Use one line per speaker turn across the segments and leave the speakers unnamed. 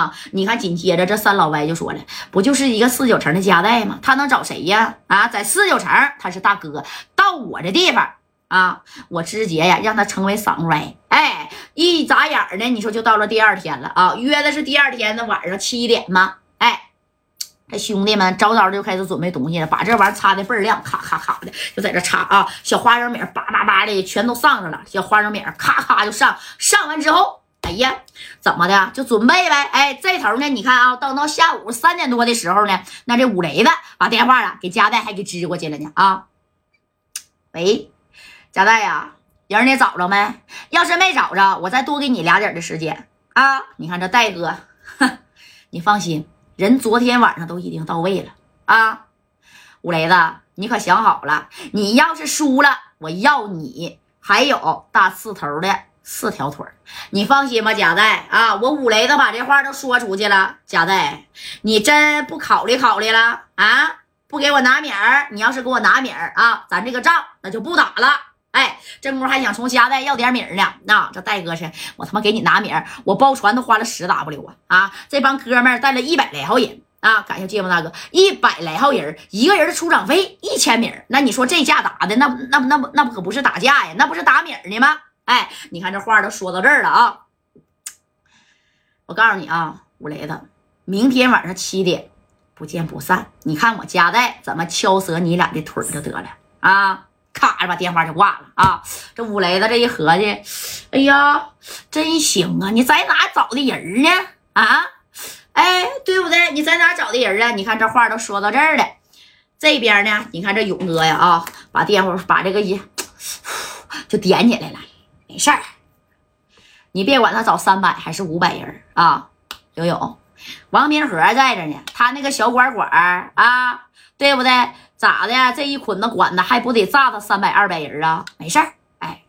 啊，你看，紧接着这三老歪就说了，不就是一个四九城的夹带吗？他能找谁呀？啊，在四九城他是大哥，到我这地方啊，我直接呀让他成为嗓歪。哎，一眨眼呢，你说就到了第二天了啊，约的是第二天的晚上七点吗？哎，这兄弟们早早就开始准备东西了，把这玩意擦的倍儿亮，咔咔咔的就在这擦啊，小花生米叭叭叭的全都上上了，小花生米咔咔就上，上完之后。哎呀，怎么的？就准备呗。哎，这头呢？你看啊，等到下午三点多的时候呢，那这五雷子把电话啊给佳代还给支过去了呢。啊，喂，佳代呀，人你找着没？要是没找着，我再多给你俩点的时间啊。你看这戴哥，你放心，人昨天晚上都已经到位了啊。五雷子，你可想好了，你要是输了，我要你还有大刺头的。四条腿你放心吧，贾代啊，我五雷子把这话都说出去了。贾代，你真不考虑考虑了啊？不给我拿米儿，你要是给我拿米儿啊，咱这个仗那就不打了。哎，这功夫还想从贾代要点米儿呢。那这戴哥是，我他妈给你拿米儿，我包船都花了十 W 啊啊！这帮哥们儿带了一百来号人啊，感谢芥末大哥，一百来号人，一个人出场费一千米，那你说这架打的，那那那不那不可不是打架呀，那不是打米儿呢吗？哎，你看这话都说到这儿了啊！我告诉你啊，五雷子，明天晚上七点不见不散。你看我夹带怎么敲折你俩的腿就得了啊！咔，把电话就挂了啊！这五雷子这一合计，哎呀，真行啊！你在哪找的人呢？啊，哎，对不对？你在哪找的人啊？你看这话都说到这儿了，这边呢，你看这勇哥呀啊，把电话把这个一就点起来了。没事儿，你别管他找三百还是五百人啊！游泳，王明和在这呢，他那个小管管啊，对不对？咋的？这一捆子管子还不得炸他三百二百人啊？没事儿，哎，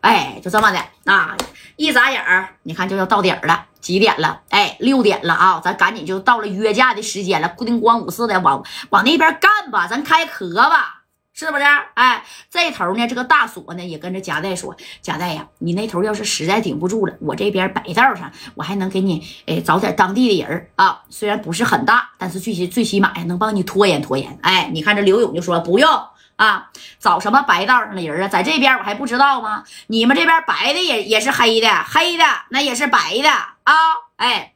哎，就这么的啊！一眨眼儿，你看就要到点儿了，几点了？哎，六点了啊！咱赶紧就到了约架的时间了，叮咣五四的往往那边干吧，咱开壳吧。是不是？哎，这头呢，这个大锁呢也跟着夹带说：“夹带呀，你那头要是实在顶不住了，我这边白道上我还能给你哎找点当地的人啊，虽然不是很大，但是最起最起码呀能帮你拖延拖延。哎，你看这刘勇就说不用啊，找什么白道上的人啊，在这边我还不知道吗？你们这边白的也也是黑的，黑的那也是白的啊，哎。”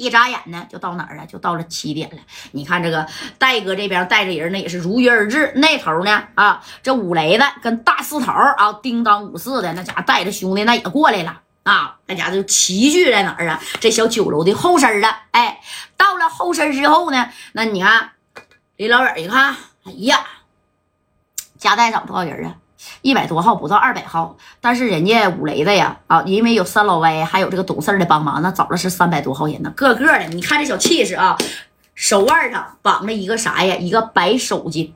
一眨眼呢，就到哪儿了？就到了七点了。你看这个戴哥这边带着人呢，也是如约而至。那头呢，啊，这五雷子跟大四头啊，叮当五四的那家带着兄弟那也过来了啊。那家就齐聚在哪儿啊？这小酒楼的后身了。哎，到了后身之后呢，那你看离老远一看，哎呀，家带找多少人啊？一百多号不到二百号，但是人家五雷子呀，啊，因为有三老歪，还有这个懂事的帮忙，那找的是三百多号人呢，个个的，你看这小气势啊，手腕上绑着一个啥呀？一个白手巾，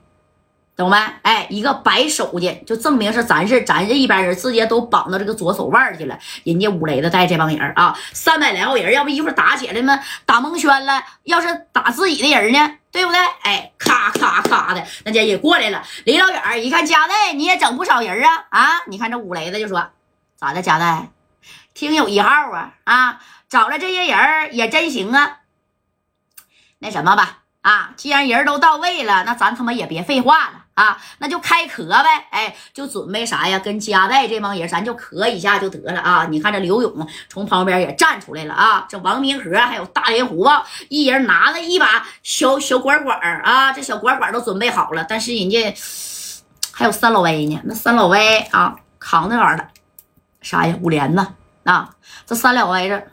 懂没？哎，一个白手的，就证明是咱是咱这一般人，直接都绑到这个左手腕去了。人家五雷子带这帮人啊，三百来号人，要不一会儿打起来嘛，打蒙圈了，要是打自己的人呢？对不对？哎，咔咔咔的，那家也过来了。离老远一看，家代你也整不少人啊啊！你看这五雷子就说：“咋的，家代，听有一号啊啊！找了这些人也真行啊。那什么吧啊，既然人都到位了，那咱他妈也别废话了。”啊，那就开壳呗，哎，就准备啥呀？跟加代这帮人，咱就壳一下就得了啊！你看这刘勇从旁边也站出来了啊，这王明和还有大连胡子一人拿了一把小小管管啊，这小管管都准备好了，但是人家还有三老威呢，那三老威啊扛那玩意儿的啥呀？五连子啊，这三老威这，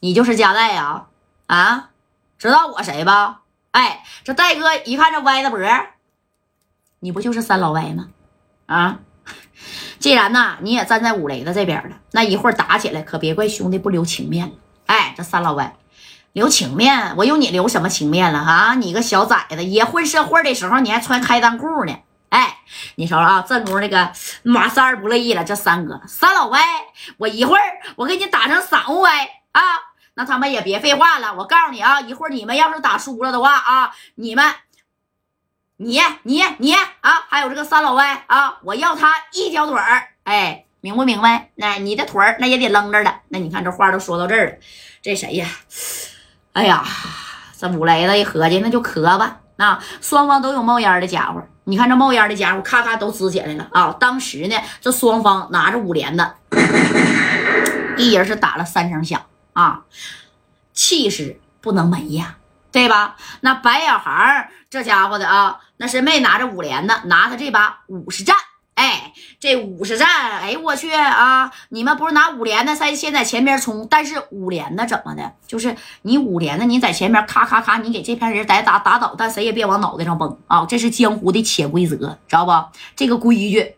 你就是加代呀？啊，知道我谁吧？哎，这戴哥一看这歪的脖。你不就是三老歪吗？啊，既然呐你也站在五雷子这边了，那一会儿打起来可别怪兄弟不留情面了。哎，这三老歪留情面，我有你留什么情面了啊？你个小崽子，也混社会的时候你还穿开裆裤呢。哎，你瞅瞅啊，正宫那个马三不乐意了，这三哥三老歪，我一会儿我给你打成三五歪啊，那他们也别废话了。我告诉你啊，一会儿你们要是打输了的话啊，你们。你你你啊，还有这个三老歪啊，我要他一条腿儿，哎，明不明白？那你的腿儿那也得扔着了。那你看这话都说到这儿了，这谁呀？哎呀，这五雷子一合计，那就磕吧。那双方都有冒烟的家伙，你看这冒烟的家伙，咔咔都支起来了啊！当时呢，这双方拿着五连的，一人是打了三声响啊，气势不能没呀，对吧？那白小孩这家伙的啊，那是没拿着五连的，拿他这把五十战。哎，这五十战，哎我去啊！你们不是拿五连的在先在前边冲，但是五连的怎么的？就是你五连的，你在前面咔咔咔，你给这片人打打打倒，但谁也别往脑袋上崩啊！这是江湖的潜规则，知道不？这个规矩。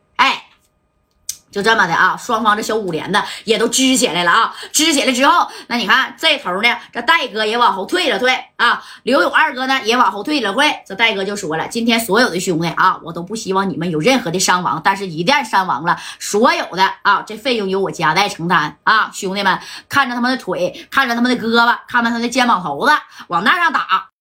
就这么的啊，双方这小五连的也都支起来了啊，支起来之后，那你看这头呢，这戴哥也往后退了退啊，刘勇二哥呢也往后退了退。这戴哥就说了，今天所有的兄弟啊，我都不希望你们有任何的伤亡，但是一旦伤亡了，所有的啊，这费用由我夹带承担啊，兄弟们看着他们的腿，看着他们的胳膊，看着他们的肩膀头子，往那上打。